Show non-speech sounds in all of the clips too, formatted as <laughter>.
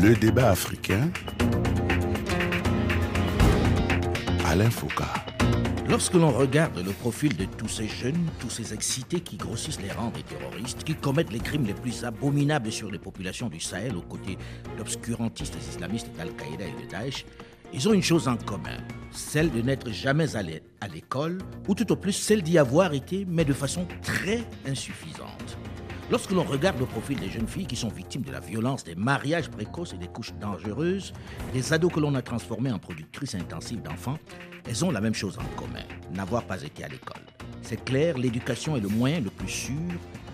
Le débat africain. Alain Foucault. Lorsque l'on regarde le profil de tous ces jeunes, tous ces excités qui grossissent les rangs des terroristes, qui commettent les crimes les plus abominables sur les populations du Sahel aux côtés d'obscurantistes islamistes d'Al-Qaïda et de Daesh, ils ont une chose en commun, celle de n'être jamais allés à l'école, ou tout au plus celle d'y avoir été, mais de façon très insuffisante. Lorsque l'on regarde le profil des jeunes filles qui sont victimes de la violence, des mariages précoces et des couches dangereuses, des ados que l'on a transformés en productrices intensives d'enfants, elles ont la même chose en commun, n'avoir pas été à l'école. C'est clair, l'éducation est le moyen le plus sûr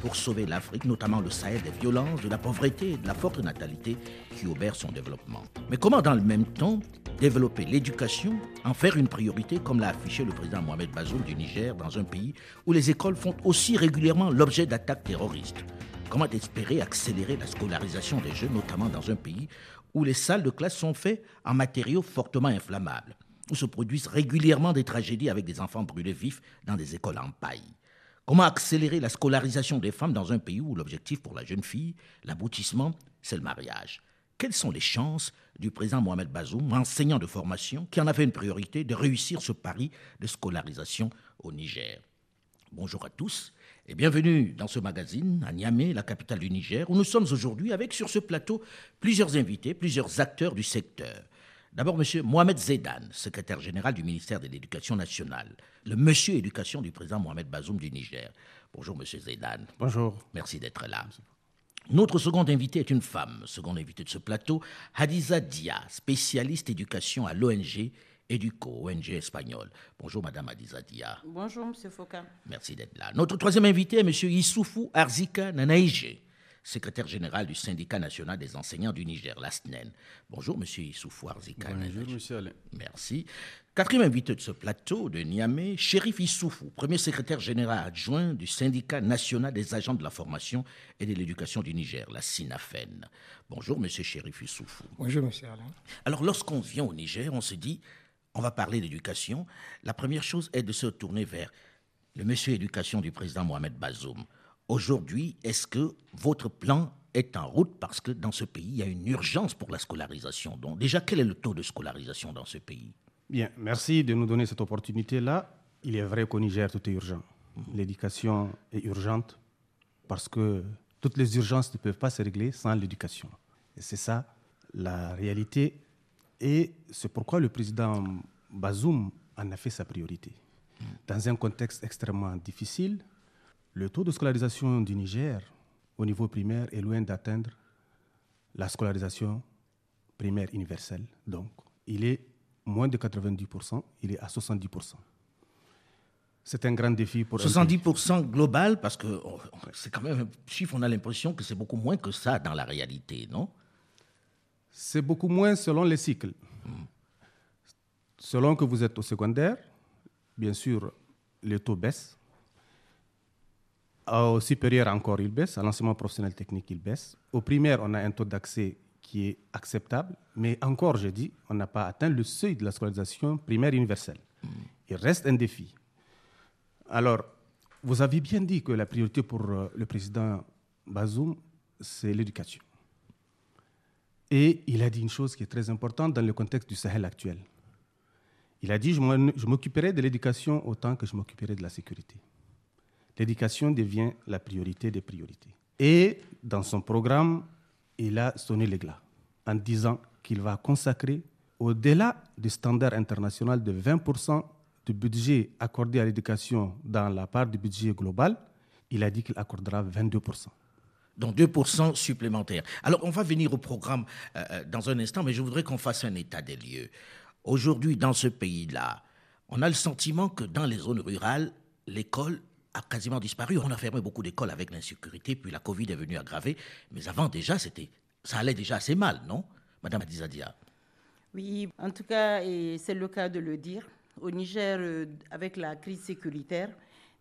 pour sauver l'Afrique, notamment le Sahel, des violences, de la pauvreté et de la forte natalité qui obèrent son développement. Mais comment dans le même temps développer l'éducation, en faire une priorité comme l'a affiché le président Mohamed Bazoum du Niger dans un pays où les écoles font aussi régulièrement l'objet d'attaques terroristes? Comment espérer accélérer la scolarisation des jeunes, notamment dans un pays où les salles de classe sont faites en matériaux fortement inflammables, où se produisent régulièrement des tragédies avec des enfants brûlés vifs dans des écoles en paille? Comment accélérer la scolarisation des femmes dans un pays où l'objectif pour la jeune fille, l'aboutissement, c'est le mariage? Quelles sont les chances du président Mohamed Bazoum, enseignant de formation, qui en avait une priorité de réussir ce pari de scolarisation au Niger? Bonjour à tous et bienvenue dans ce magazine à Niamey, la capitale du Niger, où nous sommes aujourd'hui avec sur ce plateau plusieurs invités, plusieurs acteurs du secteur. D'abord, M. Mohamed Zedan, secrétaire général du ministère de l'Éducation nationale, le monsieur éducation du président Mohamed Bazoum du Niger. Bonjour, M. Zedan. Bonjour. Merci d'être là. Notre second invité est une femme, second invité de ce plateau, Hadiza Dia, spécialiste éducation à l'ONG Educo, ONG espagnole. Bonjour, Madame Hadiza Dia. Bonjour, M. Foucault. Merci d'être là. Notre troisième invité est M. Issoufou Arzika Nanaïje, secrétaire général du syndicat national des enseignants du Niger, l'ASNEN. Bonjour, Monsieur Issoufou Arzika. Bonjour, Monsieur Alain. Merci. Quatrième invité de ce plateau de Niamey, Shérif Issoufou, premier secrétaire général adjoint du syndicat national des agents de la formation et de l'éducation du Niger, la SINAFEN. Bonjour, Monsieur Shérif Issoufou. Bonjour, Monsieur Alain. Alors, lorsqu'on vient au Niger, on se dit, on va parler d'éducation. La première chose est de se tourner vers le monsieur éducation du président Mohamed Bazoum. Aujourd'hui, est-ce que votre plan est en route parce que dans ce pays, il y a une urgence pour la scolarisation? Donc déjà, quel est le taux de scolarisation dans ce pays? Bien, merci de nous donner cette opportunité-là. Il est vrai qu'au Niger, tout est urgent. L'éducation est urgente parce que toutes les urgences ne peuvent pas se régler sans l'éducation. Et c'est ça la réalité. Et c'est pourquoi le président Bazoum en a fait sa priorité. Dans un contexte extrêmement difficile, le taux de scolarisation du Niger au niveau primaire est loin d'atteindre la scolarisation primaire universelle. Donc, il est moins de 90%, il est à 70%. C'est un grand défi pour 70% global, parce que oh, c'est quand même un chiffre, on a l'impression que c'est beaucoup moins que ça dans la réalité, non? C'est beaucoup moins selon les cycles. Selon que vous êtes au secondaire, bien sûr, le taux baisse au supérieur encore, il baisse. À l'enseignement professionnel technique, il baisse. Au primaire, on a un taux d'accès qui est acceptable. Mais encore, je dis, on n'a pas atteint le seuil de la scolarisation primaire universelle. Il reste un défi. Alors, vous avez bien dit que la priorité pour euh, le président Bazoum, c'est l'éducation. Et il a dit une chose qui est très importante dans le contexte du Sahel actuel. Il a dit, je m'occuperai de l'éducation autant que je m'occuperai de la sécurité l'éducation devient la priorité des priorités. Et dans son programme, il a sonné l'éclat en disant qu'il va consacrer, au-delà du standard international de 20% du budget accordé à l'éducation dans la part du budget global, il a dit qu'il accordera 22%. Donc 2% supplémentaires. Alors on va venir au programme euh, euh, dans un instant, mais je voudrais qu'on fasse un état des lieux. Aujourd'hui, dans ce pays-là, on a le sentiment que dans les zones rurales, l'école a quasiment disparu. On a fermé beaucoup d'écoles avec l'insécurité, puis la Covid est venue aggraver. Mais avant, déjà, c'était, ça allait déjà assez mal, non Madame Adizadia Oui, en tout cas, et c'est le cas de le dire. Au Niger, euh, avec la crise sécuritaire,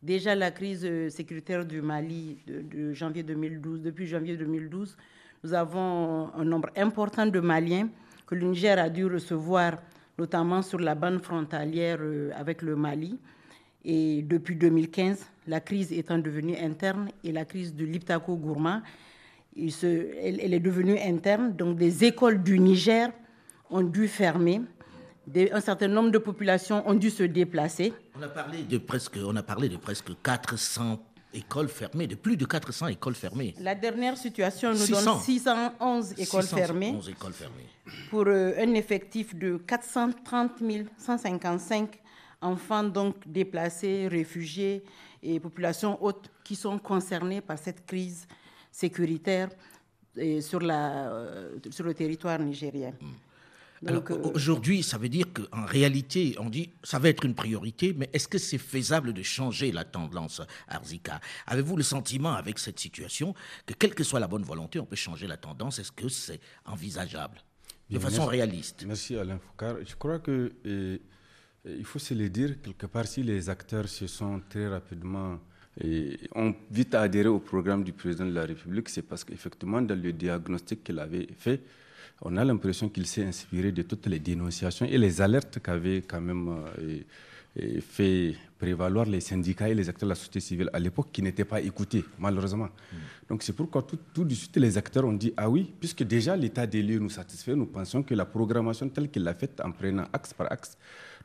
déjà la crise euh, sécuritaire du Mali de, janvier 2012, depuis janvier 2012, nous avons un nombre important de Maliens que le Niger a dû recevoir, notamment sur la bande frontalière euh, avec le Mali. Et depuis 2015, la crise étant devenue interne et la crise de l'Iptako Gourma, elle, est devenue interne. Donc, des écoles du Niger ont dû fermer. un certain nombre de populations ont dû se déplacer. On a parlé de presque, on a parlé de presque 400 écoles fermées, de plus de 400 écoles fermées. La dernière situation nous donne 611 écoles, fermées, écoles fermées pour euh, un effectif de 430 155 enfants donc déplacés, réfugiés et populations hautes qui sont concernées par cette crise sécuritaire sur, la, euh, sur le territoire nigérien. Hmm. Alors euh, aujourd'hui, ça veut dire qu'en réalité, on dit ça va être une priorité, mais est-ce que c'est faisable de changer la tendance, Arzika? Avez-vous le sentiment avec cette situation que quelle que soit la bonne volonté, on peut changer la tendance? Est-ce que c'est envisageable? De façon réaliste Merci Alain Foucault. Je crois que euh, il faut se le dire quelque part si les acteurs se sont très rapidement et ont vite adhéré au programme du président de la République, c'est parce qu'effectivement, dans le diagnostic qu'il avait fait, on a l'impression qu'il s'est inspiré de toutes les dénonciations et les alertes qu'avaient quand même euh, fait prévaloir les syndicats et les acteurs de la société civile à l'époque qui n'étaient pas écoutés, malheureusement. Mm. Donc c'est pourquoi tout, tout, de suite les acteurs ont dit Ah oui, puisque déjà l'état des lieux nous satisfait, nous pensons que la programmation telle qu'il l'a faite en prenant axe par axe,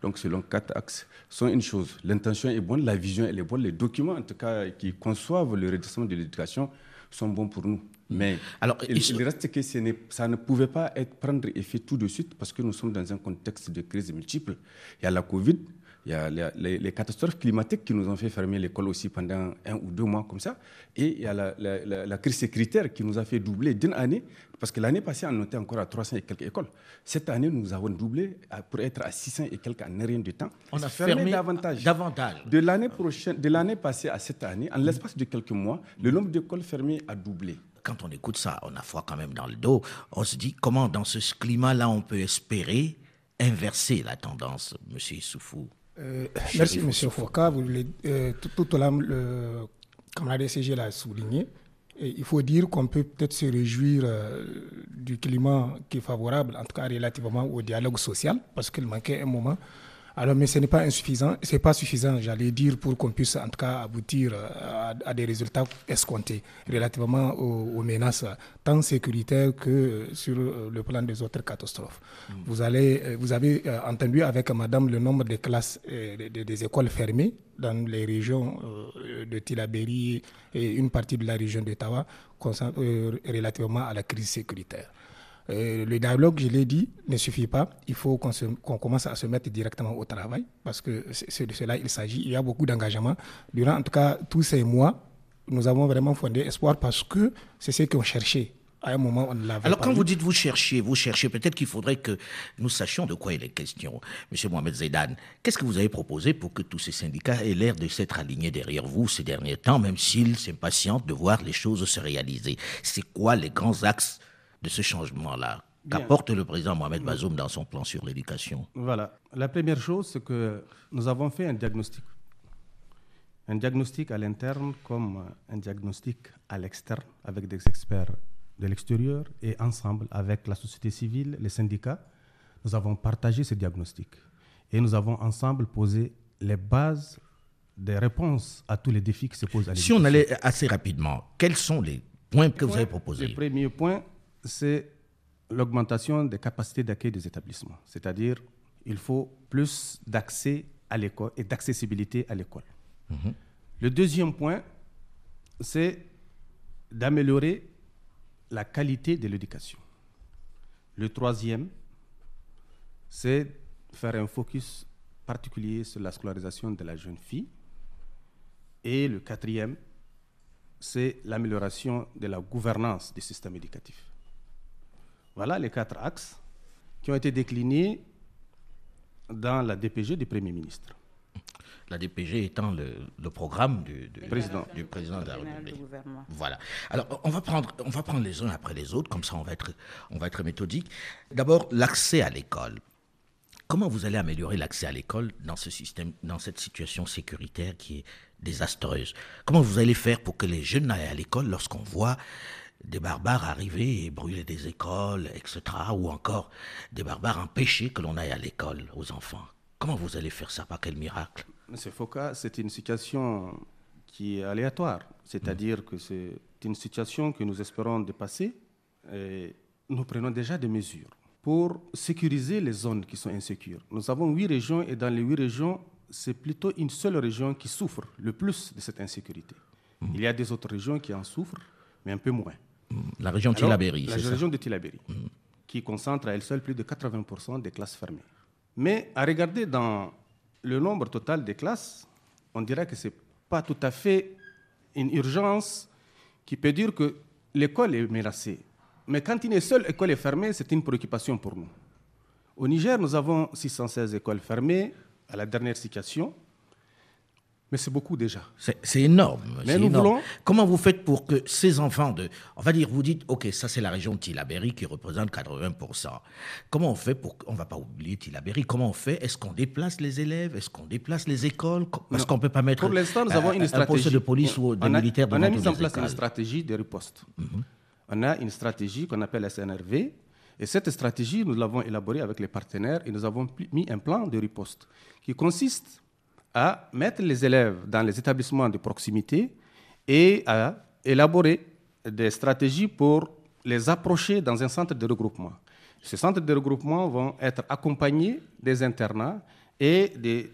donc selon quatre axes, sont une chose. L'intention est bonne, la vision elle est bonne, les documents en tout cas qui conçoivent le redressement de l'éducation sont bons pour nous. Mais Alors, il, reste que ça ne pouvait pas être, prendre effet tout de suite parce que nous sommes dans un contexte de crise multiple. Il y a la Covid, il y a les, catastrophes climatiques qui nous ont fait fermer l'école aussi pendant un ou deux mois comme ça. Et il y a la, crise sécuritaire qui nous a fait doubler d'une année. Parce que l'année passée, on était encore à 300 et quelques écoles. Cette année, nous avons doublé pour être à 600 et quelques en rien de temps. On a fermé, davantage. davantage. De l'année prochaine, de l'année passée à cette année, en l'espace de quelques mois, le nombre d'écoles fermées a doublé quand on écoute ça, on a foi quand même dans le dos. On se dit comment, dans ce climat-là, on peut espérer inverser la tendance, Monsieur Soufou euh, merci, M. Foucault. Vous euh, tout, comme la DCG l'a souligné, il faut dire qu'on peut peut-être se réjouir euh, du climat qui est favorable, en tout cas relativement au dialogue social, parce qu'il manquait un moment alors, mais ce n'est pas insuffisant, c'est pas suffisant, j'allais dire, pour qu'on puisse en tout cas aboutir euh, à, des résultats escomptés relativement aux, menaces tant sécuritaires que sur euh, le plan des autres catastrophes. Mm. Vous, allez, euh, vous avez entendu avec Madame le nombre de classes des écoles fermées dans les régions de Tilaberi et une partie de la région d'Ottawa relativement à la crise sécuritaire. Euh, le dialogue, je l'ai dit, ne suffit pas. Il faut qu'on commence à se mettre directement au travail parce que c'est de cela il s'agit. Il y a beaucoup d'engagement. Durant en tout cas tous ces mois, nous avons vraiment fondé espoir parce que c'est ce qu'on cherchait. À un moment, on l'avait Alors, quand vous dites vous cherchez, vous cherchez, peut-être qu'il faudrait que nous sachions de quoi il est question. Monsieur Mohamed Zaidan, qu'est-ce que vous avez proposé pour que tous ces syndicats aient l'air de s'être alignés derrière vous ces derniers temps, même s'ils s'impatientent de voir les choses se réaliser? C'est quoi les grands axes de ce changement-là Qu'apporte le président Mohamed Bazoum dans son plan sur l'éducation Voilà. La première chose, c'est que nous avons fait un diagnostic. Un diagnostic à l'interne comme un diagnostic à l'externe, avec des experts de l'extérieur et ensemble avec la société civile, les syndicats. Nous avons partagé ce diagnostic et nous avons ensemble posé les bases des réponses à tous les défis qui se posent à l'éducation. Si on allait assez rapidement, quels sont les points que vous avez proposés? Le premier point, c'est l'augmentation des capacités d'accueil des établissements. C'est-à-dire, il faut plus d'accès à l'école et d'accessibilité à l'école. Mhm. Le deuxième point, c'est d'améliorer la qualité de l'éducation. Le troisième, c'est faire un focus particulier sur la scolarisation de la jeune fille. Et le quatrième, c'est l'amélioration de la gouvernance du système éducatif. Voilà les quatre axes qui ont été déclinés dans la DPG du Premier ministre. La DPG étant le, programme du, président. du président de la République. Voilà. Alors, on va, prendre, on va prendre les uns après les autres, comme ça on va être, on va être méthodique. D'abord, l'accès à l'école. Comment vous allez améliorer l'accès à l'école dans ce système, dans cette situation sécuritaire qui est désastreuse? Comment vous allez faire pour que les jeunes aillent à l'école lorsqu'on voit des barbares arriver et brûler des écoles, etc. Ou encore des barbares empêcher que l'on aille à l'école aux enfants. Comment vous allez faire ça Par quel miracle? Monsieur Foucault, c'est une situation qui est aléatoire. C'est-à-dire que c'est une situation que nous espérons dépasser. Et nous prenons déjà des mesures pour sécuriser les zones qui sont insécures. Nous avons huit régions et dans les huit régions, c'est plutôt une seule région qui souffre le plus de cette insécurité. Mm. Il y a des autres régions qui en souffrent, mais un peu moins. La région de Tilaberi, La région de Tilaberi, qui concentre à elle seule plus de 80% des classes fermées. Mais à regarder dans le nombre total des classes, on dirait que ce n'est pas tout à fait une urgence qui peut dire que l'école est menacée. Mais quand une seule école est fermée, c'est une préoccupation pour nous. Au Niger, nous avons 616 écoles fermées à la dernière situation. Mais c'est beaucoup déjà. C'est énorme. Mais nous voulons. Comment vous faites pour que ces enfants de. On va dire, vous dites, OK, ça c'est la région de Tilaberi qui représente 80%. Comment on fait pour. On ne va pas oublier Tilaberi. Comment on fait? Est-ce qu'on déplace les élèves? Est-ce qu'on déplace les écoles? Parce qu'on ne peut pas mettre. Pour l'instant, nous avons une stratégie. de police ou des militaires On a mis en place une stratégie de riposte. Mhm. On a une stratégie qu'on appelle SNRV. Et cette stratégie, nous l'avons élaborée avec les partenaires et nous avons mis un plan de riposte qui consiste à mettre les élèves dans les établissements de proximité et à élaborer des stratégies pour les approcher dans un centre de regroupement. Ces centres de regroupement vont être accompagnés des internats et de,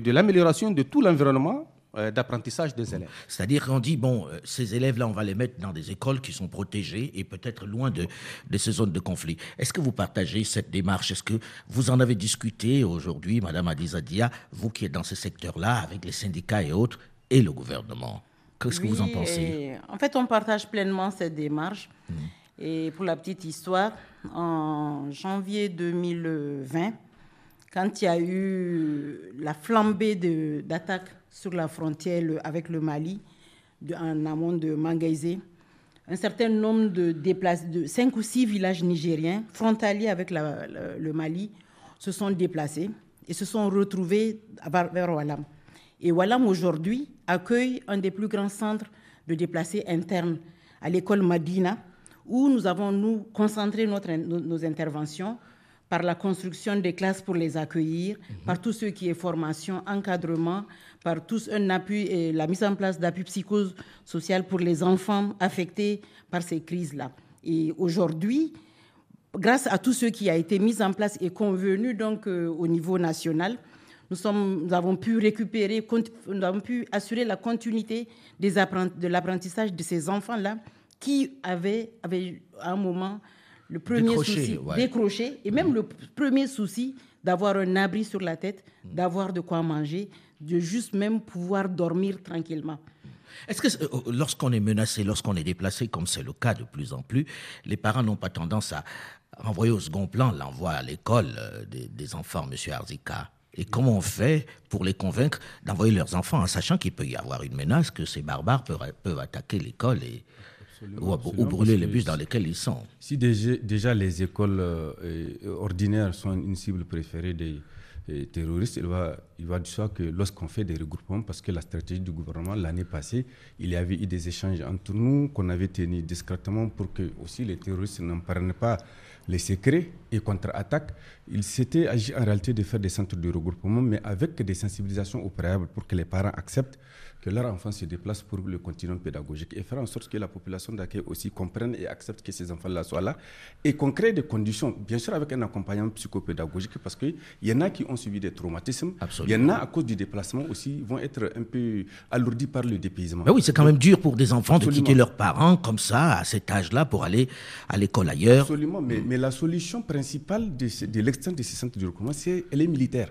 de l'amélioration de tout l'environnement d'apprentissage des élèves. C'est-à-dire qu'on dit, bon, euh, ces élèves-là, on va les mettre dans des écoles qui sont protégées et peut-être loin de, de, ces zones de conflit. Est-ce que vous partagez cette démarche? Est-ce que vous en avez discuté aujourd'hui, Madame Adizadia, vous qui êtes dans ce secteur-là, avec les syndicats et autres, et le gouvernement? Qu'est-ce que vous en pensez? En fait, on partage pleinement cette démarche. Hmm. Et pour la petite histoire, en janvier 2020, quand il y a eu la flambée d'attaques sur la frontière avec le Mali, en amont de Mangaïsé, un certain nombre de déplacés, de cinq ou six villages nigériens frontaliers avec le Mali se sont déplacés et se sont retrouvés vers Walam. Et Walam aujourd'hui accueille un des plus grands centres de déplacés internes à l'école Madina, où nous avons nous concentré notre, nos interventions par la construction des classes pour les accueillir, mhm. par tout ce qui est formation, encadrement, par tout un appui et la mise en place d'appui psychosocial pour les enfants affectés par ces crises-là. Et aujourd'hui, grâce à tout ce qui a été mis en place et convenu donc euh, au niveau national, nous, sommes, nous, avons pu récupérer, nous avons pu assurer la continuité des de l'apprentissage de ces enfants-là qui avaient, avaient à un moment le premier souci, décrocher, et même le premier souci d'avoir un abri sur la tête, d'avoir de quoi manger, de juste même pouvoir dormir tranquillement. Est-ce que euh, euh, lorsqu'on est menacé, lorsqu'on est déplacé, comme c'est le cas de plus en plus, les parents n'ont pas tendance à renvoyer au second plan l'envoi à l'école euh, des, enfants, Monsieur Arzika? Et comment on fait pour les convaincre d'envoyer leurs enfants en sachant qu'il peut y avoir une menace, que ces barbares peuvent attaquer l'école et, ou, brûler les bus dans lesquels ils sont. Si déjà, les écoles euh, ordinaires sont une cible préférée des terroristes, il va, il va du soi que lorsqu'on fait des regroupements, parce que la stratégie du gouvernement l'année passée, il y avait eu des échanges entre nous qu'on avait tenus discrètement pour que aussi les terroristes n'en prennent pas les secrets et contre-attaques. Il s'était agi en réalité de faire des centres de regroupement, mais avec des sensibilisations au préalable pour que les parents acceptent que leur enfant se déplace pour le continuum pédagogique et faire en sorte que la population d'accueil aussi comprenne et accepte que ces enfants-là soient là et qu'on crée des conditions, bien sûr avec un accompagnement psychopédagogique parce qu'il y en a qui ont subi des traumatismes, il y en a à cause du déplacement aussi vont être un peu alourdis par le dépaysement. Mais oui, c'est quand même dur pour des enfants de quitter leurs parents comme ça à cet âge-là pour aller à l'école ailleurs. Absolument, mais, mais la solution principale de, de de ces centres de recommandation, c'est elle est militaire.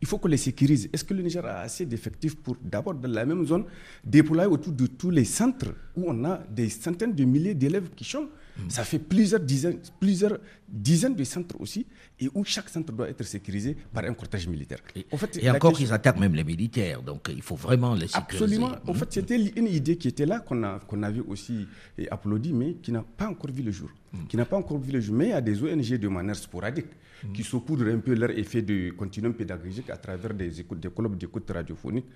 Il faut qu'on les sécurise. Est-ce que le Niger a assez d'effectifs pour, d'abord, dans la même zone, déployer autour de tous les centres où on a des centaines de milliers d'élèves qui chantent Ça fait plusieurs dizaines, plusieurs dizaines de centres aussi, et où chaque centre doit être sécurisé par un cortège militaire. Et, en fait, et encore, ils attaquent même les militaires, donc il faut vraiment les sécuriser. Absolument. En fait, c'était une idée qui était là, qu'on a, qu'on avait aussi applaudi, mais qui n'a pas encore vu le jour. qui n'a pas encore vu le jour. Mais il y a des ONG de manière sporadique qui saupoudrent un peu leur effet de continuum pédagogique à travers des, écoutes, des clubs d'écoute radiophonique.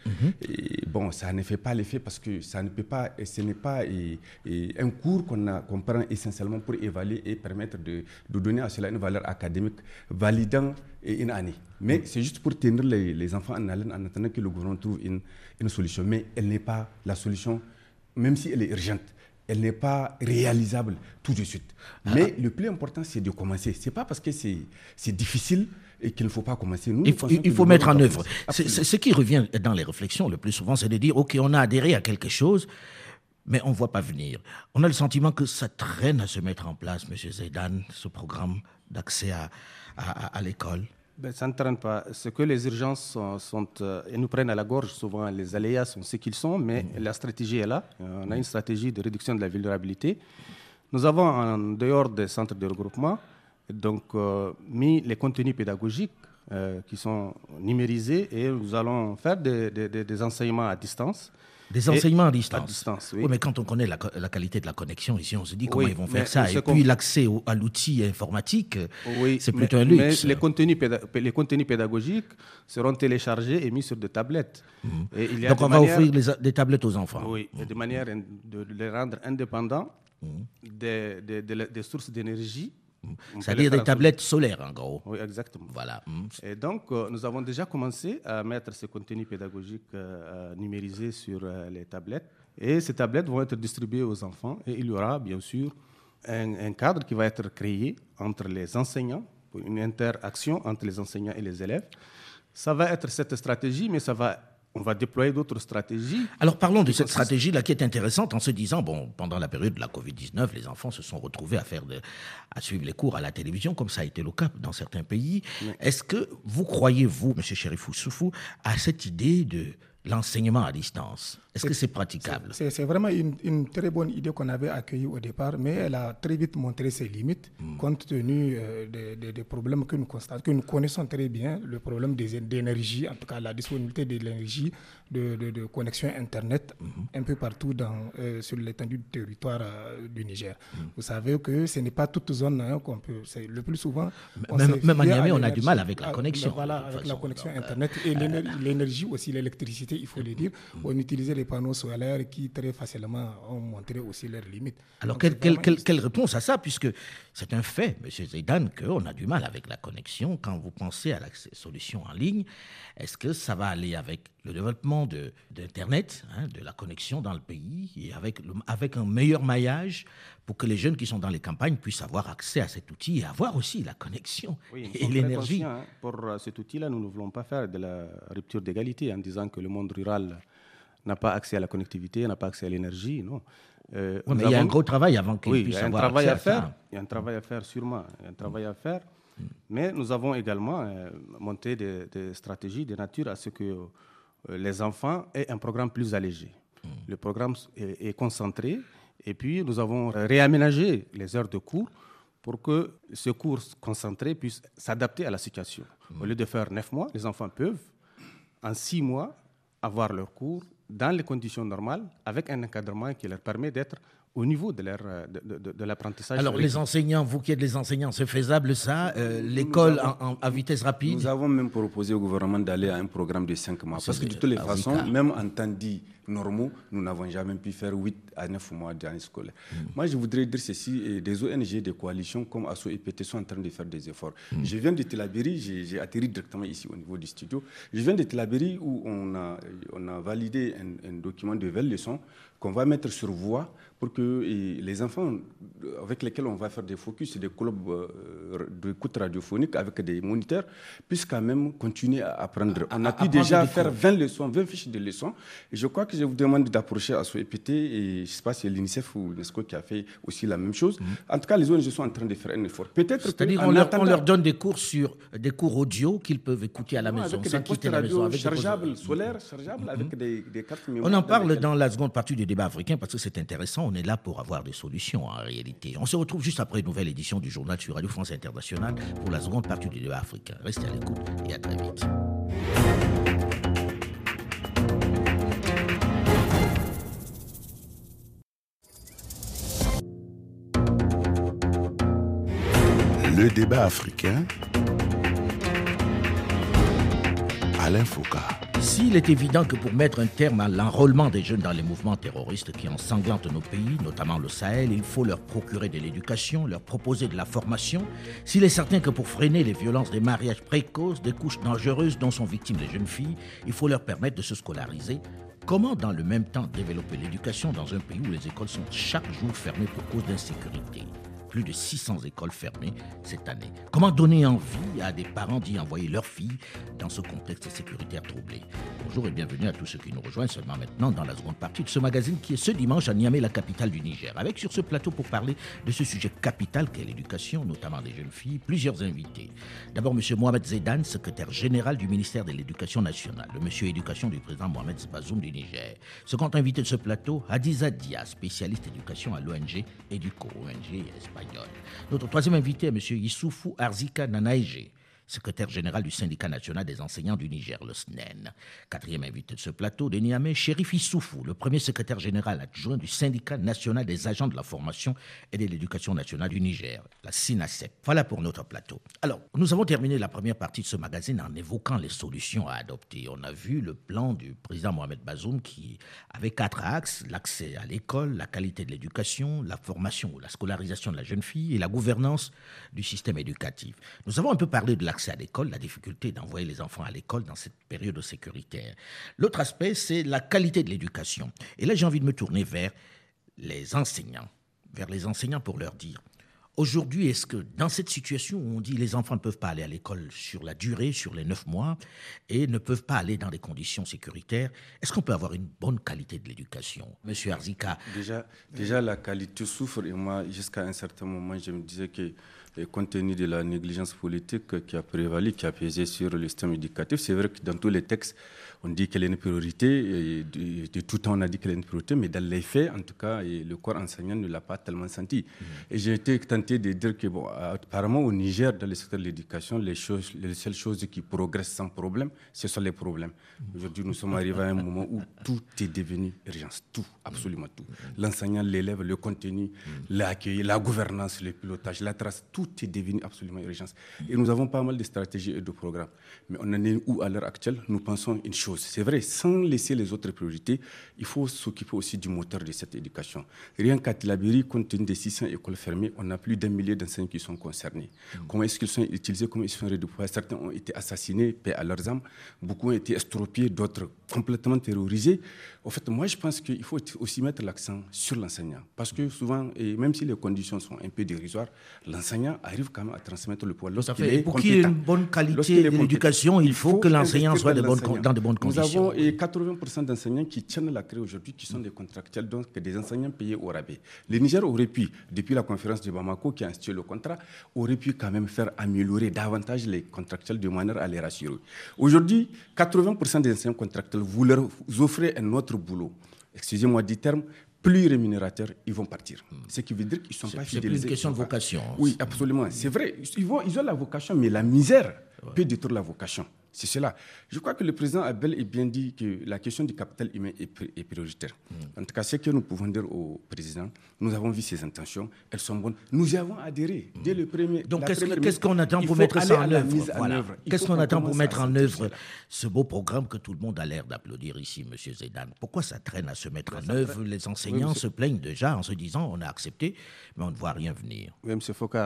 Et bon, ça ne fait pas l'effet parce que ça ne peut pas, et ce n'est pas un cours qu'on prend essentiellement pour évaluer et permettre de, de, donner à cela une valeur académique validant une année. Mais c'est juste pour tenir les, les, enfants en haleine en attendant que le gouvernement trouve une, une solution. Mais elle n'est pas la solution, même si elle est urgente elle n'est pas réalisable tout de suite. Ah. Mais le plus important, c'est de commencer. Ce n'est pas parce que c'est difficile et qu'il ne faut pas commencer. Nous, il faut, il faut mettre en œuvre. Ce qui revient dans les réflexions le plus souvent, c'est de dire, OK, on a adhéré à quelque chose, mais on ne voit pas venir. On a le sentiment que ça traîne à se mettre en place, M. Zaidan, ce programme d'accès à, à, à l'école. Ben, ça ne traîne pas. Ce que les urgences sont, euh, nous prennent à la gorge, souvent les aléas sont ce qu'ils sont, mais mm. la stratégie est là. Euh, on a une stratégie de réduction de la vulnérabilité. Nous avons, en dehors des centres de regroupement, donc, euh, mis les contenus pédagogiques qui sont numérisés et nous allons faire des enseignements à distance. Des enseignements à distance. oui. mais quand on connaît la, qualité de la connexion ici, on se dit comment ils vont faire ça. Et puis l'accès à l'outil informatique, c'est plutôt un luxe. Mais les, contenus les contenus pédagogiques seront téléchargés et mis sur des tablettes. Mhm. Et il y a Donc on va offrir des tablettes aux enfants. Oui, de manière de les rendre indépendants mhm. des, des sources d'énergie c'est-à-dire des tablettes solaires, en gros. Oui, exactement. Voilà. Mm. Et donc, euh, nous avons déjà commencé à mettre ce contenu pédagogique euh, numérisé sur euh, les tablettes. Et ces tablettes vont être distribuées aux enfants. Et il y aura, bien sûr, un, un cadre qui va être créé entre les enseignants, pour une interaction entre les enseignants et les élèves. Ça va être cette stratégie, mais ça va on va déployer d'autres stratégies. Alors parlons de cette stratégie-là qui est intéressante en se disant, bon, pendant la période de la Covid-19, les enfants se sont retrouvés à, faire de, à suivre les cours à la télévision, comme ça a été le cas dans certains pays. Est-ce que vous croyez, vous, M. Cherifou Soufou, à cette idée de l'enseignement à distance Est-ce que c'est praticable? C'est vraiment une, très bonne idée qu'on avait accueillie au départ, mais elle a très vite montré ses limites, hmm. compte tenu euh, des, problèmes que nous constatons, que nous connaissons très bien, le problème d'énergie, en tout cas la disponibilité de l'énergie, de, connexion Internet, hmm. un peu partout dans, euh, sur l'étendue du territoire euh, du Niger. Hmm. Vous savez que ce n'est pas toute zone hein, qu'on peut... Le plus souvent... Même, même à Niamey, on a du mal avec la connexion. Voilà, avec la connexion Internet et l'énergie aussi, l'électricité il faut le dire, on utilisait les panneaux solaires qui très facilement ont montré aussi leurs limites. Alors, quelle, quelle, réponse à ça Puisque c'est un fait, M. Zaidan, qu'on a du mal avec la connexion. Quand vous pensez à la solution en ligne, est-ce que ça va aller avec le développement d'Internet, de, hein, de la connexion dans le pays, et avec, avec un meilleur maillage pour que les jeunes qui sont dans les campagnes puissent avoir accès à cet outil et avoir aussi la connexion et l'énergie. Hein. Pour euh, cet outil-là, nous ne voulons pas faire de la rupture d'égalité en disant que le monde rural n'a pas accès à la connectivité, n'a pas accès à l'énergie, non. Euh, mais il y a un gros travail avant qu'il puisse avoir accès à, faire. Il y a un travail à faire, sûrement. Il y a un travail à faire. Mm. Mais nous avons également euh, monté des, stratégies de nature à ce que les enfants aient un programme plus allégé. Mm. Le programme est concentré et puis, nous avons réaménagé les heures de cours pour que ce cours concentré puisse s'adapter à la situation. Au lieu de faire neuf mois, les enfants peuvent, en six mois, avoir leur cours dans les conditions normales, avec un encadrement qui leur permet d'être au niveau de, leur, euh, de, l'apprentissage. Alors, les enseignants, vous qui êtes les enseignants, c'est faisable ça euh, L'école à vitesse rapide? Nous avons même proposé au gouvernement d'aller à un programme de cinq mois. Parce que de toutes les ah façons, même en temps dit normaux, nous n'avons jamais pu faire 8 à 9 mois d'année scolaire. Mm. Moi, je voudrais dire ceci, des ONG, des coalitions comme ASSO et PT sont en train de faire des efforts. Mm. Je viens de Telabéry, j'ai atterri directement ici au niveau du studio. Je viens de Telabéry où on a, on a validé un, un document de 20 leçons qu'on va mettre sur voie pour que les enfants avec lesquels on va faire des focus, des clubs euh, d'écoute radiophonique avec des moniteurs, puissent quand même continuer à apprendre. on a pu déjà faire 20 leçons, 20 fiches de leçons. Et je crois que je vous demande d'approcher à EPT et je ne sais pas si c'est l'UNICEF ou l'UNESCO qui a fait aussi la même chose. Mhm. En tout cas, les ONG sont en train de faire un effort. Peut-être C'est-à-dire qu'on leur, on leur donne des cours, sur, des cours audio qu'ils peuvent écouter à la maison, sans quitter la maison. Avec chargeables, solaires, chargeables, avec mhm. des, des cartes On en parle dans la seconde partie du débat africain parce que c'est intéressant. On est là pour avoir des solutions en réalité. On se retrouve juste après une nouvelle édition du journal sur Radio France Internationale pour la seconde partie du débat africain. Restez à l'écoute et à très vite. Le débat africain. Alain Foucault. S'il est évident que pour mettre un terme à l'enrôlement des jeunes dans les mouvements terroristes qui ensanglantent nos pays, notamment le Sahel, il faut leur procurer de l'éducation, leur proposer de la formation, s'il est certain que pour freiner les violences des mariages précoces, des couches dangereuses dont sont victimes les jeunes filles, il faut leur permettre de se scolariser, comment dans le même temps développer l'éducation dans un pays où les écoles sont chaque jour fermées pour cause d'insécurité? Plus de 600 écoles fermées cette année. Comment donner envie à des parents d'y envoyer leurs filles dans ce contexte sécuritaire troublé? Bonjour et bienvenue à tous ceux qui nous rejoignent seulement maintenant dans la seconde partie de ce magazine qui est ce dimanche à Niamey, la capitale du Niger. Avec sur ce plateau pour parler de ce sujet capital qu'est l'éducation, notamment des jeunes filles, plusieurs invités. D'abord M. Mohamed Zedan, secrétaire général du ministère de l'Éducation nationale, le monsieur éducation du président Mohamed Bazoum du Niger. Second invité de ce plateau, Hadiza Dia, spécialiste éducation à l'ONG Educo, ONG espagnole. Notre troisième invité est M. Issoufou Arzika Nanaïge, secrétaire général du syndicat national des enseignants du Niger, le SNEN. Quatrième invité de ce plateau, de Niamey, Chérif Issoufou, le premier secrétaire général adjoint du syndicat national des agents de la formation et de l'éducation nationale du Niger, la SINASEP. Voilà pour notre plateau. Alors, nous avons terminé la première partie de ce magazine en évoquant les solutions à adopter. On a vu le plan du président Mohamed Bazoum qui avait quatre axes, l'accès à l'école, la qualité de l'éducation, la formation ou la scolarisation de la jeune fille et la gouvernance du système éducatif. Nous avons un peu parlé de la l'accès à l'école, la difficulté d'envoyer les enfants à l'école dans cette période sécuritaire. L'autre aspect, c'est la qualité de l'éducation. Et là, j'ai envie de me tourner vers les enseignants, vers les enseignants pour leur dire, Aujourd'hui, est-ce que dans cette situation où on dit les enfants ne peuvent pas aller à l'école sur la durée, sur les neuf mois, et ne peuvent pas aller dans des conditions sécuritaires, est-ce qu'on peut avoir une bonne qualité de l'éducation? Monsieur Arzika déjà, déjà, la qualité souffre, et moi, jusqu'à un certain moment, je me disais que compte tenu de la négligence politique qui a prévalu, qui a pesé sur le système éducatif, c'est vrai que dans tous les textes, on dit qu'elle est une priorité, et de, tout temps on a dit qu'elle est une priorité, mais dans les faits, en tout cas, le corps enseignant ne l'a pas tellement senti. Mm. Et j'ai été tenté de dire que, bon, apparemment au Niger, dans le secteur de l'éducation, les, choses, les seules choses qui progressent sans problème, ce sont les problèmes. Mm. Aujourd'hui, nous sommes arrivés à un moment où tout est devenu urgence, tout, absolument tout. Mm. L'enseignant, l'élève, le contenu, l'accueil, la gouvernance, le pilotage, la trace, tout est devenu absolument urgence. Et nous avons pas mal de stratégies et de programmes. Mais on en est où à l'heure actuelle? Nous pensons une chose c'est vrai, sans laisser les autres priorités, il faut s'occuper aussi du moteur de cette éducation. Rien qu'à Tilabiri, compte tenu des 600 écoles fermées, on a plus d'un millier d'enseignants qui sont concernés. Mm. Comment est-ce qu'ils sont utilisés? Comment ils sont redéployés? Certains ont été assassinés, paix à leurs âmes. Beaucoup ont été estropiés, d'autres complètement terrorisés. En fait, moi, je pense qu'il faut aussi mettre l'accent sur l'enseignant. Parce que souvent, et même si les conditions sont un peu dérisoires, l'enseignant arrive quand même à transmettre le pouvoir. Fait. Pour qu'il y ait une bonne qualité de l'éducation, il faut, que l'enseignant soit de dans de bonnes conditions. Nous avons et 80% d'enseignants qui tiennent la clé aujourd'hui, qui sont des contractuels, donc des enseignants payés au rabais. Le Niger aurait pu, depuis la conférence de Bamako qui a institué le contrat, aurait pu quand même faire améliorer davantage les contractuels de manière à les rassurer. Aujourd'hui, 80% des enseignants contractuels, vous leur offrez un autre boulot. Excusez-moi du terme, plus rémunérateurs, ils vont partir. Hmm. Ce qui veut dire qu'ils ne sont pas fidélisés. C'est une question de vocation. Oui, absolument. C'est vrai. Ils, vont, ils ont la vocation, mais la misère peut détruire la vocation. C'est cela. Je crois que le président a bel et bien dit que la question du capital humain est, prioritaire. Mm. En tout cas, ce que nous pouvons dire au président, nous avons vu ses intentions, elles sont bonnes. Nous y avons adhéré dès le premier. Donc, qu'est-ce qu'on attend pour mettre ça en œuvre, Qu'est-ce qu'on attend pour mettre en œuvre ce beau programme que tout le monde a l'air d'applaudir ici, M. Zedan Pourquoi ça traîne à se mettre en œuvre? Les enseignants se plaignent déjà en se disant on a accepté, mais on ne voit rien venir. Oui, M. Foucault,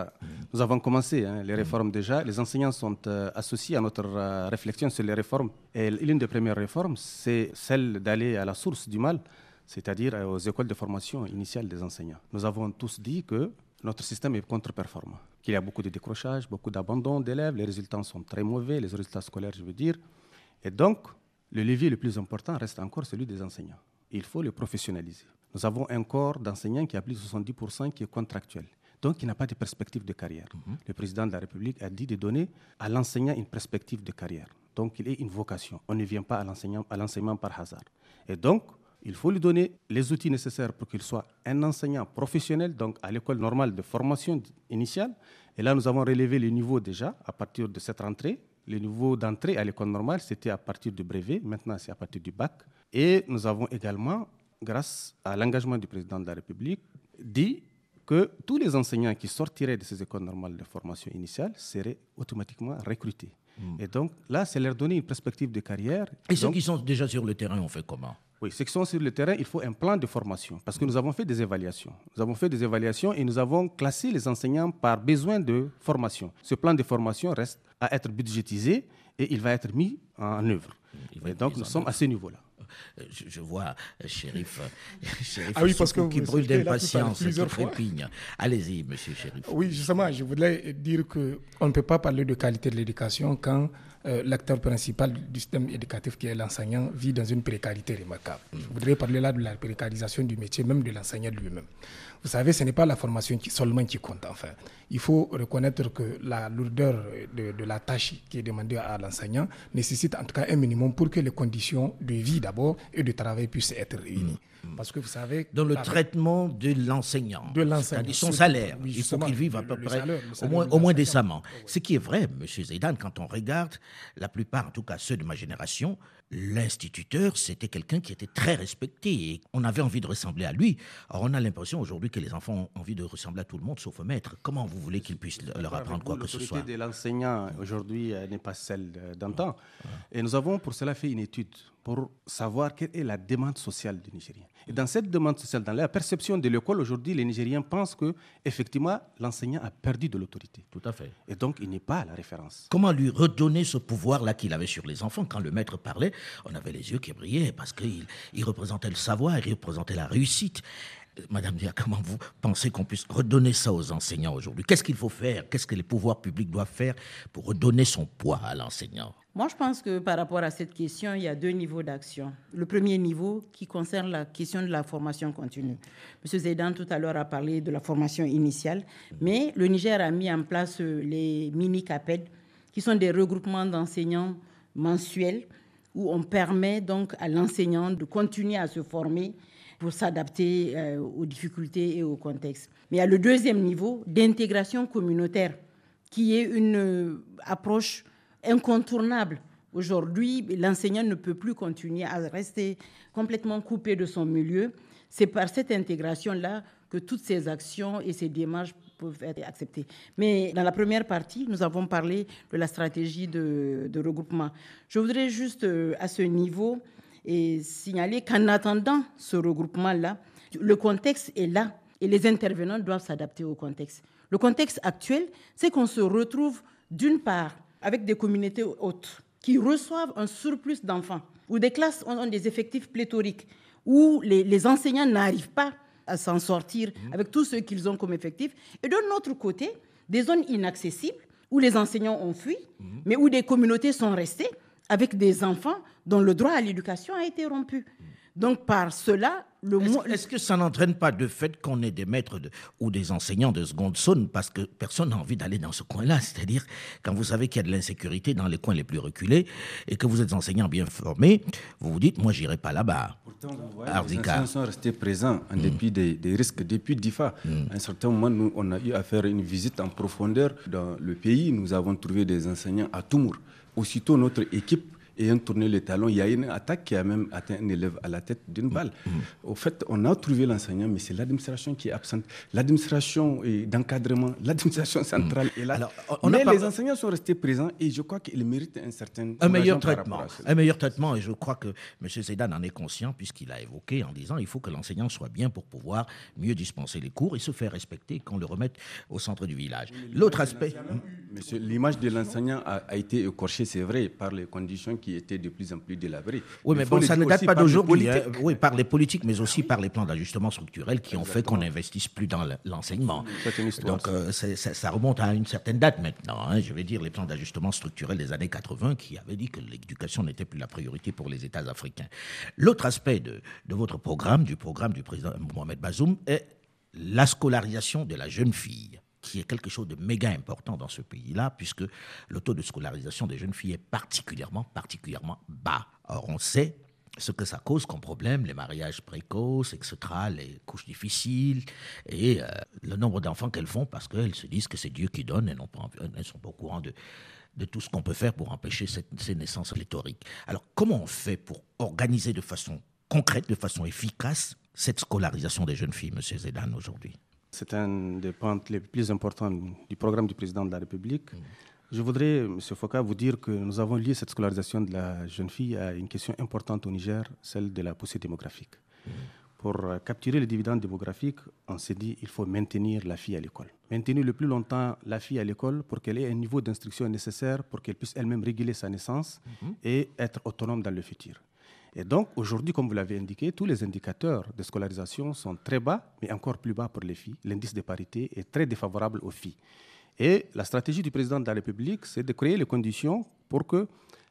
nous avons commencé hein, les réformes déjà. Les enseignants sont euh, associés à notre euh, réflexion sur les réformes. Et l'une des premières réformes, c'est celle d'aller à la source du mal, c'est-à-dire aux écoles de formation initiale des enseignants. Nous avons tous dit que notre système est contre-performant, qu'il y a beaucoup de décrochage, beaucoup d'abandon d'élèves, les résultats sont très mauvais, les résultats scolaires, je veux dire. Et donc, le levier le plus important reste encore celui des enseignants. Il faut le professionnaliser. Nous avons un corps d'enseignants qui a plus de 70% qui est contractuel donc il n'a pas de perspective de carrière. Mhm. Le président de la République a dit de donner à l'enseignant une perspective de carrière. Donc il est une vocation. On ne vient pas à l'enseignement par hasard. Et donc, il faut lui donner les outils nécessaires pour qu'il soit un enseignant professionnel, donc à l'école normale de formation initiale. Et là, nous avons relevé les niveaux déjà à partir de cette rentrée. Le niveau d'entrée à l'école normale, c'était à partir du brevet. Maintenant, c'est à partir du bac. Et nous avons également, grâce à l'engagement du président de la République, dit que tous les enseignants qui sortiraient de ces écoles normales de formation initiale seraient automatiquement recrutés. Hmm. Et donc là, c'est leur donner une perspective de carrière. Et ceux qui sont déjà sur le terrain, on fait comment? Oui, ceux qui sont sur le terrain, il faut un plan de formation parce que nous avons fait des évaluations. Nous avons fait des évaluations et nous avons classé les enseignants par besoin de formation. Ce plan de formation reste à être budgétisé et il va être mis en œuvre. Et donc nous sommes à ce niveau-là. Euh, je, vois euh, shérif, euh, <laughs> ah oui, parce que qui brûle d'impatience, qui trépigne. Allez-y, monsieur shérif. Oui, justement, je voudrais dire qu'on ne peut pas parler de qualité de l'éducation quand l'acteur principal du système éducatif, qui est l'enseignant, vit dans une précarité remarquable. Je voudrais parler là de la précarisation du métier, même de l'enseignant lui-même. Vous savez, ce n'est pas la formation qui, seulement qui compte, enfin. Il faut reconnaître que la lourdeur de, la tâche qui est demandée à l'enseignant nécessite en tout cas un minimum pour que les conditions de vie d'abord et de travail puissent être réunies. Parce que vous savez. Dans le traitement de l'enseignant. De l'enseignant. Son salaire. il faut qu'il vive à peu près, au moins, au moins décemment. Ce qui est vrai, M. Zaidan, quand on regarde, la plupart, en tout cas ceux de ma génération, l'instituteur, c'était quelqu'un qui était très respecté et on avait envie de ressembler à lui. Alors on a l'impression aujourd'hui que les enfants ont envie de ressembler à tout le monde sauf au maître. Comment vous voulez qu'ils puissent leur apprendre quoi que ce soit? L'autorité de l'enseignant aujourd'hui n'est pas celle d'antan. Et nous avons pour cela fait une étude pour savoir quelle est la demande sociale du Nigérien. Et dans cette demande sociale, dans la perception de l'école aujourd'hui, les Nigériens pensent que effectivement l'enseignant a perdu de l'autorité. Tout à fait. Et donc il n'est pas la référence. Comment lui redonner ce pouvoir-là qu'il avait sur les enfants? Quand le maître parlait, on avait les yeux qui brillaient parce qu'il il représentait le savoir, il représentait la réussite. Madame Dia, comment vous pensez qu'on puisse redonner ça aux enseignants aujourd'hui? Qu'est-ce qu'il faut faire? Qu'est-ce que les pouvoirs publics doivent faire pour redonner son poids à l'enseignant? Moi, je pense que par rapport à cette question, il y a deux niveaux d'action. Le premier niveau qui concerne la question de la formation continue. M. Zaidan tout à l'heure a parlé de la formation initiale, mais le Niger a mis en place euh, les mini-CAPED, qui sont des regroupements d'enseignants mensuels où on permet donc à l'enseignant de continuer à se former pour s'adapter euh, aux difficultés et au contexte. Mais il y a le deuxième niveau d'intégration communautaire, qui est une euh, approche incontournable. Aujourd'hui, l'enseignant ne peut plus continuer à rester complètement coupé de son milieu. C'est par cette intégration-là que toutes ces actions et ces démarches peuvent être acceptées. Mais dans la première partie, nous avons parlé de la stratégie de, regroupement. Je voudrais juste euh, à ce niveau signaler qu'en attendant ce regroupement-là, le contexte est là et les intervenants doivent s'adapter au contexte. Le contexte actuel, c'est qu'on se retrouve d'une part avec des communautés hautes qui reçoivent un surplus d'enfants, où des classes ont des effectifs pléthoriques, où les, enseignants n'arrivent pas à s'en sortir mmh. avec tout ce qu'ils ont comme effectif. Et de l'autre côté, des zones inaccessibles où les enseignants ont fui, mmh. mais où des communautés sont restées avec des enfants dont le droit à l'éducation a été rompu. Donc par cela, est-ce, que ça n'entraîne pas de fait qu'on ait des maîtres ou des enseignants de seconde zone parce que personne n'a envie d'aller dans ce coin-là? C'est-à-dire, quand vous savez qu'il y a de l'insécurité dans les coins les plus reculés et que vous êtes enseignant bien formé, vous vous dites, moi, j'irai pas là-bas. Pourtant, vous voyez, les enseignants sont restés présents en mm. dépit des, risques. Depuis DIFA, mm. à un certain moment, nous, on a eu à faire une visite en profondeur dans le pays. Nous avons trouvé des enseignants à Toumour. Aussitôt, notre équipe ayant tourné le talon, il y a une attaque qui a même atteint un élève à la tête d'une balle. Mm. Au fait, on a trouvé l'enseignant, mais c'est l'administration qui est absente. L'administration d'encadrement, <laughs> l'administration centrale est là. Alors, on mais les enseignants sont restés présents et je crois qu'ils méritent un certain un meilleur traitement. Un meilleur traitement et je crois que M. Zedane en est conscient puisqu'il a évoqué en disant il faut que l'enseignant soit bien pour pouvoir mieux dispenser les cours et se faire respecter qu'on le remette au centre du village. L'autre aspect... L'image de l'enseignant a, a été écorchée, c'est vrai, par les conditions qui était de plus en plus délabré. Oui, mais bon, ça ne date pas d'aujourd'hui. Hein. Oui, par les politiques, mais aussi par les plans d'ajustement structurel qui ont fait qu'on n'investisse plus dans l'enseignement. Donc, euh, ça remonte à une certaine date maintenant. Hein. Je vais dire les plans d'ajustement structurel des années 80 qui avaient dit que l'éducation n'était plus la priorité pour les États africains. L'autre aspect de, de votre programme, du programme du président Mohamed Bazoum, est la scolarisation de la jeune fille qui est quelque chose de méga important dans ce pays-là, puisque le taux de scolarisation des jeunes filles est particulièrement, particulièrement bas. Or, on sait ce que ça cause comme problème, les mariages précoces, etc., les couches difficiles, et euh, le nombre d'enfants qu'elles font parce qu'elles se disent que c'est Dieu qui donne et non pas, elles ne sont pas au courant de, de tout ce qu'on peut faire pour empêcher ces naissances pléthoriques. Alors, comment on fait pour organiser de façon concrète, de façon efficace, cette scolarisation des jeunes filles, M. Zedane, aujourd'hui? C'est un des points les plus importants du programme du président de la République. Je voudrais, M. Foka, vous dire que nous avons lié cette scolarisation de la jeune fille à une question importante au Niger, celle de la poussée démographique. Pour capturer les dividendes démographiques, on s'est dit qu'il faut maintenir la fille à l'école. Maintenir le plus longtemps la fille à l'école pour qu'elle ait un niveau d'instruction nécessaire pour qu'elle puisse elle-même réguler sa naissance et être autonome dans le futur. Et donc, aujourd'hui, comme vous l'avez indiqué, tous les indicateurs de scolarisation sont très bas, mais encore plus bas pour les filles. L'indice de parité est très défavorable aux filles. Et la stratégie du président de la République, c'est de créer les conditions pour que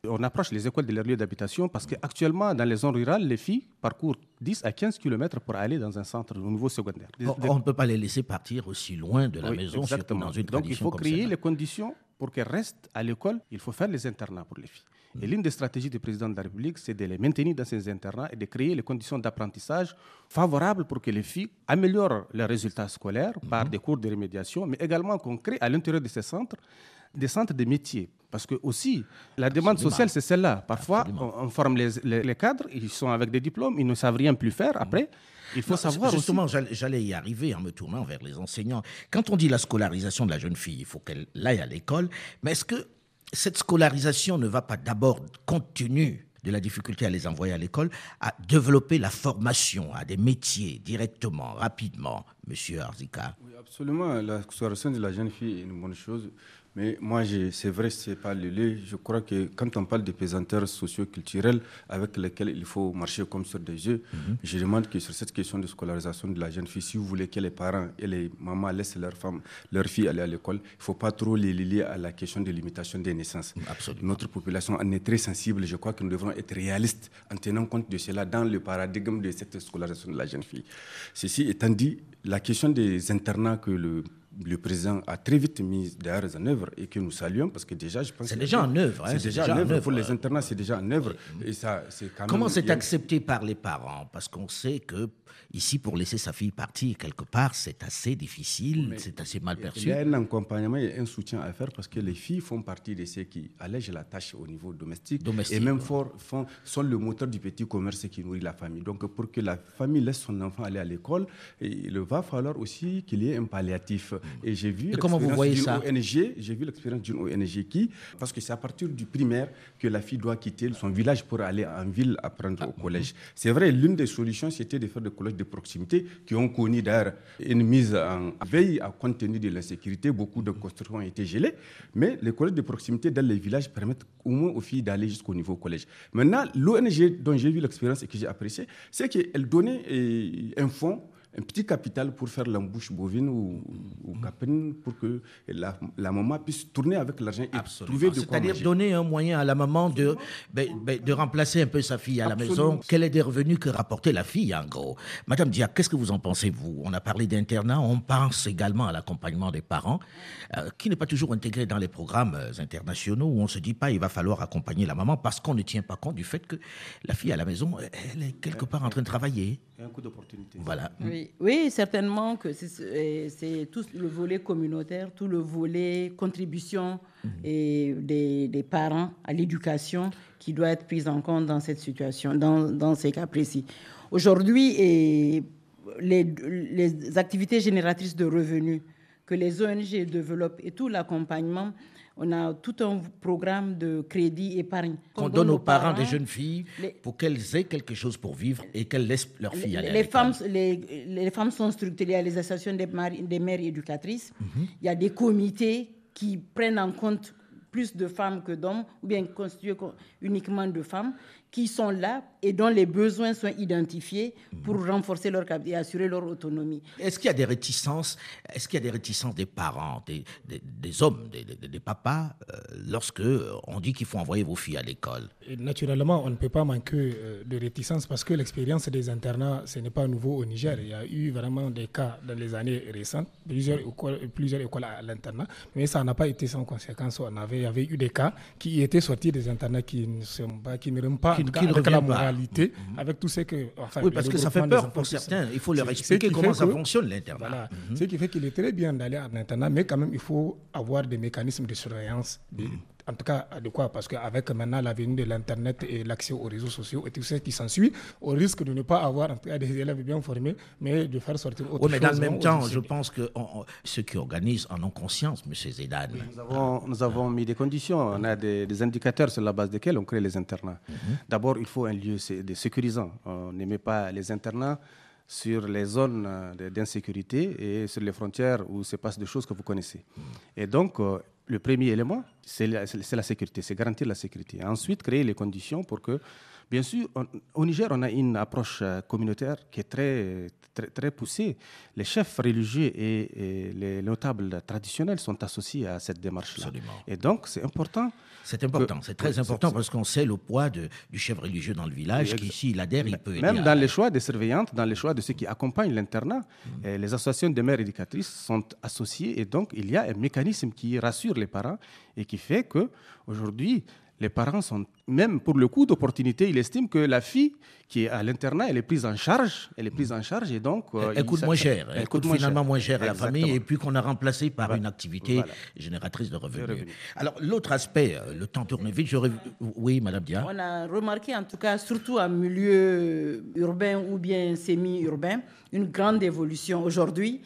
on approche les écoles de leur lieu d'habitation parce qu'actuellement, dans les zones rurales, les filles parcourent 10 à 15 km pour aller dans un centre au niveau secondaire. On ne peut pas les laisser partir aussi loin de la maison, exactement. dans une Donc il faut créer les conditions pour qu'elles restent à l'école. Il faut faire les internats pour les filles. Et l'une des stratégies du président de la République, c'est de les maintenir dans ces internats et de créer les conditions d'apprentissage favorables pour que les filles améliorent leurs résultats scolaires par des cours de rémédiation, mais également qu'on crée à l'intérieur de ces centres des centres de métiers. Parce que aussi, la demande sociale, c'est celle-là. Parfois, on, forme les, les, cadres, ils sont avec des diplômes, ils ne savent rien plus faire après. Il faut savoir Justement, j'allais y arriver en me tournant vers les enseignants. Quand on dit la scolarisation de la jeune fille, il faut qu'elle aille à l'école. Mais est-ce que cette scolarisation ne va pas d'abord, compte tenu de la difficulté à les envoyer à l'école, à développer la formation à des métiers directement, rapidement, Monsieur Arzika Oui, absolument. La scolarisation de la jeune fille est une bonne chose. Mais moi, c'est vrai, ce n'est pas le lait. Je crois que quand on parle des pesanteurs socio-culturels avec lesquels il faut marcher comme sur des yeux, mhm. je demande que sur cette question de scolarisation de la jeune fille, si vous voulez que les parents et les mamans laissent leurs femmes, leurs filles aller à l'école, il ne faut pas trop les lier à la question de limitation des naissances. Absolument. Notre population en est très sensible. Je crois que nous devons être réalistes en tenant compte de cela dans le paradigme de cette scolarisation de la jeune fille. Ceci étant dit, la question des internats que le le président a très vite mis d'ailleurs en œuvre et que nous saluons parce que déjà, je pense. C'est déjà en œuvre. Hein, c'est déjà, en œuvre. Pour les internats, c'est déjà en œuvre. Et ça, quand Comment c'est accepté par les parents? Parce qu'on sait que ici, pour laisser sa fille partir quelque part, c'est assez difficile, c'est assez mal perçu. Il y a un accompagnement et un soutien à faire parce que les filles font partie de ceux qui allègent la tâche au niveau domestique, et même fort, font, sont le moteur du petit commerce qui nourrit la famille. Donc, pour que la famille laisse son enfant aller à l'école, il va falloir aussi qu'il y ait un palliatif. Et j'ai vu l'expérience d'une ONG, j'ai vu l'expérience d'une ONG qui, parce que c'est à partir du primaire que la fille doit quitter son village pour aller en ville apprendre au ah, collège. C'est vrai, l'une des solutions, c'était de faire des collèges de proximité qui ont connu d'ailleurs une mise en veille à compte tenu de l'insécurité. Beaucoup de constructions ont été gelées, mais les collèges de proximité dans les villages permettent au moins aux filles d'aller jusqu'au niveau collège. Maintenant, l'ONG dont j'ai vu l'expérience et que j'ai apprécié, c'est qu'elle donnait euh, un fonds un petit capital pour faire l'embouche bovine ou, ou caprine pour que la, la, maman puisse tourner avec l'argent et trouver de quoi C'est-à-dire donner un moyen à la maman de, ben, ben, de remplacer un peu sa fille à la maison. Quel est des revenus que rapportait la fille, en gros? Madame Dia, qu'est-ce que vous en pensez, vous? On a parlé d'internat, on pense également à l'accompagnement des parents, euh, qui n'est pas toujours intégré dans les programmes euh, internationaux où on ne se dit pas il va falloir accompagner la maman parce qu'on ne tient pas compte du fait que la fille à la maison, elle est quelque part en train de travailler. un coup d'opportunité. Voilà. Oui, certainement que c'est tout le volet communautaire, tout le volet contribution mhm. et des, parents à l'éducation qui doit être pris en compte dans cette situation, dans, dans ces cas précis. Aujourd'hui, les, les activités génératrices de revenus que les ONG développent et tout l'accompagnement on a tout un programme de crédit épargne. Qu'on donne aux parents, des jeunes filles pour qu'elles aient quelque chose pour vivre et qu'elles laissent leurs filles aller les femmes, les, les, femmes sont structurées à les associations des, des mères éducatrices. Mhm. Il y a des comités qui prennent en compte plus de femmes que d'hommes, ou bien constitués uniquement de femmes, qui sont là et dont les besoins sont identifiés pour renforcer leur capacité et assurer leur autonomie. Est-ce qu'il y a des réticences Est-ce qu'il y a des réticences des parents, des, des, hommes, des, des papas, euh, lorsque on dit qu'il faut envoyer vos filles à l'école? Naturellement, on ne peut pas manquer euh, de réticences parce que l'expérience des internats, ce n'est pas nouveau au Niger. Il y a eu vraiment des cas dans les années récentes, plusieurs écoles, plusieurs écoles à l'internat, mais ça n'a pas été sans conséquence. On avait, il y avait eu des cas qui étaient sortis des internats qui ne sont pas, qui ne pas qui, avec la mhm. avec tout ce que. oui, parce que ça fait peur pour certains. Il faut leur expliquer comment ça fonctionne l'internat. Voilà. Ce qui fait qu'il est très bien d'aller à l'internat, mais quand même, il faut avoir des mécanismes de surveillance. Mhm. En tout cas adéquat, parce qu'avec maintenant l'avenir de l'Internet et l'accès aux réseaux sociaux et tout ce qui s'ensuit, on risque de ne pas avoir en tout cas des élèves bien formés, mais de faire sortir autre oui, mais dans le même temps, je pense que on- on- ceux qui organisent en ont conscience, M. Zédan. Nous avons, nous avons mis des conditions, on a des, des indicateurs sur la base desquels on crée les internats. D'abord, il faut un lieu sé- de sécurisant. On ne met pas les internats sur les zones euh, de- d'insécurité et sur les frontières où se passent des choses que vous connaissez. Et donc, euh, le premier élément, c'est la, sécurité, c'est garantir la sécurité. Ensuite, créer les conditions pour que, bien sûr, on- au Niger, on a une approche euh, communautaire qui est très, très, très poussée. Les chefs religieux et, et les notables traditionnels sont associés à cette démarche-là. Absolument. Et donc, c'est important. C'est important, c'est très important parce qu'on sait le poids de- du chef religieux dans le village, qui s'il adhère, il peut aider. Même à- dans les choix des surveillantes, dans les choix de ceux qui accompagnent l'internat, eh, les associations de mères éducatrices sont associées et donc il y a un mécanisme qui rassure les parents et qui fait que aujourd'hui les parents sont, même pour le coût d'opportunité, ils estiment que la fille qui est à l'internat, elle est prise en charge, elle est prise en charge et donc... euh, Elle coûte moins cher, elle, coûte finalement moins cher à la famille et puis qu'on a remplacé par Voilà. une activité Voilà. génératrice de revenus. revenus. Alors l'autre aspect, euh, le temps tourne vite, j'aurais... Oui, Madame Dia. On a remarqué, en tout cas, surtout en milieu urbain ou bien semi-urbain, une grande évolution. Aujourd'hui,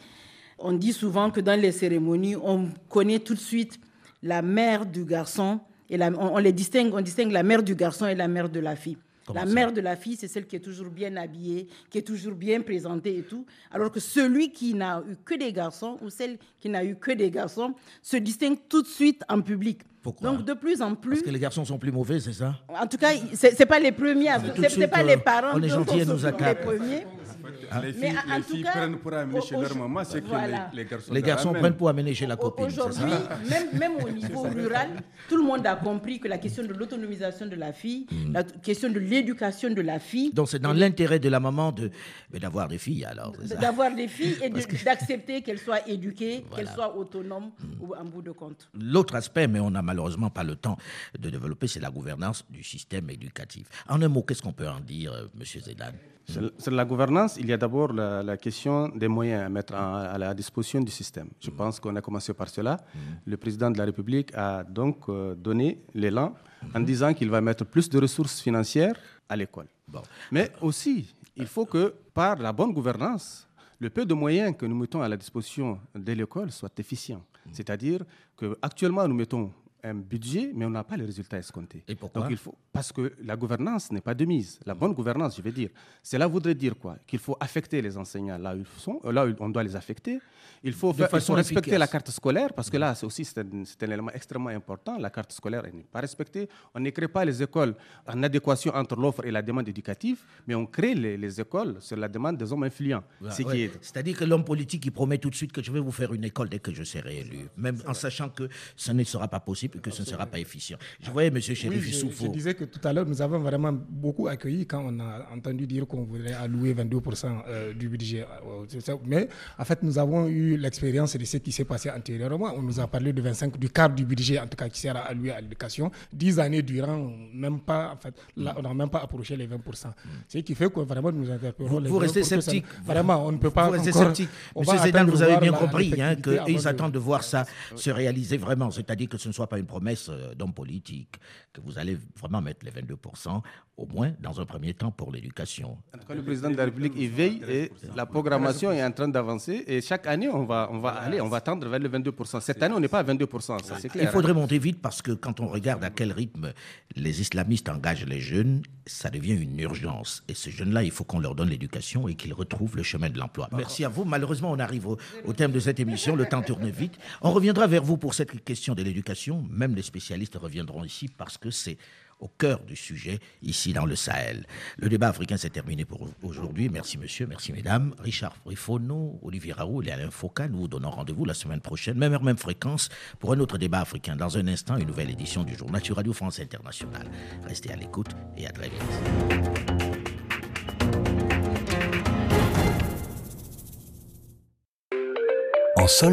on dit souvent que dans les cérémonies, on connaît tout de suite la mère du garçon et la- on, on les distingue, on distingue la mère du garçon et la mère de la fille. Comment la mère de la fille, c'est celle qui est toujours bien habillée, qui est toujours bien présentée et tout. Alors que celui qui n'a eu que des garçons ou celle qui n'a eu que des garçons se distingue tout de suite en public. Pourquoi Donc de plus en plus, Parce que les garçons sont plus mauvais, c'est ça? En tout cas, c'est pas les premiers, c'est pas euh, les parents on est dont gentil et nous font accable. les filles, en les tout filles cas, prennent pour amener chez leur maman ce que voilà. les, les garçons Les leur garçons amènent. prennent pour amener chez la copine, c'est Aujourd'hui, même, même au niveau <laughs> rural, tout le monde a compris que la question de l'autonomisation de la fille, Hmm. la question de l'éducation de la fille, Donc c'est dans l'intérêt de la maman de d'avoir des filles alors. c'est d'avoir des filles et d'accepter qu'elles soient éduquées, Voilà. qu'elles soient autonomes Hmm. ou en bout de compte. L'autre aspect, mais on n'a malheureusement pas le temps de développer, c'est la gouvernance du système éducatif. En un mot, qu'est-ce qu'on peut en dire, euh, Monsieur Sur, sur la gouvernance, il y a d'abord la, la question des moyens à mettre en- à la disposition du système. Je pense qu'on a commencé par cela. Le président de la République a donc euh, donné l'élan en disant qu'il va mettre plus de ressources financières à l'école. Bon. Mais aussi, il faut que par la bonne gouvernance, le peu de moyens que nous mettons à la disposition de l'école soit efficient. C'est-à-dire qu'actuellement, nous mettons un budget, mais on n'a pas les résultats escomptés. Et pourquoi Donc il faut, parce que la gouvernance n'est pas de mise. La bonne gouvernance, je veux dire, cela voudrait dire quoi? Qu'il faut affecter les enseignants là où ils sont, euh, là où on doit les affecter. Il faut, De faire, il façon faut respecter efficace. la carte scolaire, parce que là, c'est aussi c'est un, c'est un élément extrêmement important. La carte scolaire elle n'est pas respectée. On ne crée pas les écoles en adéquation entre l'offre et la demande éducative, mais on crée les, les écoles sur la demande des hommes influents. Ouais. C'est-à-dire que l'homme politique, il promet tout de suite que je vais vous faire une école dès que je serai élu, même en sachant que ce ne sera pas possible que ce ne sera pas efficient. Je voyais M. Oui, Chérif je, je disais que tout à l'heure, nous avons vraiment beaucoup accueilli quand on a entendu dire qu'on voudrait allouer 22% euh, du budget. euh. Mais en fait, nous avons eu l'expérience de ce qui s'est passé antérieurement. On nous a parlé de 25, du quart du budget, en tout cas, qui sera alloué à l'éducation. Dix années durant, même pas, en fait, là, on n'a même pas approché les 20%. Ce qui fait que vraiment nous interpellons Vous, les vous restez pour que ça- sceptique. Vraiment, on ne peut pas. Vous restez sceptique. on Monsieur Zédan, vous avez bien compris hein, qu'ils de- attendent de voir ça se réaliser vraiment. C'est-à-dire que ce ne soit pas une promesse euh, d'homme politique, que vous allez vraiment mettre les 22%, au moins dans un premier temps, pour l'éducation. En tout cas, le président de la République il veille et la programmation est en train d'avancer. Et chaque année, on va, on va aller, on va tendre vers le 22%. Cette année, on n'est pas à 22%, ça c'est clair. Il faudrait monter vite parce que quand on regarde à quel rythme les islamistes engagent les jeunes, ça devient une urgence. Et ces jeunes-là, il faut qu'on leur donne l'éducation et qu'ils retrouvent le chemin de l'emploi. Merci à vous. Malheureusement, on arrive au, au terme de cette émission. Le temps tourne vite. On reviendra vers vous pour cette question de l'éducation. Même les spécialistes reviendront ici parce que c'est au cœur du sujet ici dans le Sahel. Le débat africain s'est terminé pour aujourd'hui. Merci monsieur, merci mesdames. Richard Frifono, Olivier Raoul et Alain Foucault, nous vous donnons rendez-vous la semaine prochaine, même heure, même fréquence, pour un autre débat africain. Dans un instant, une nouvelle édition du journal sur Radio France Internationale. Restez à l'écoute et à très vite. En sol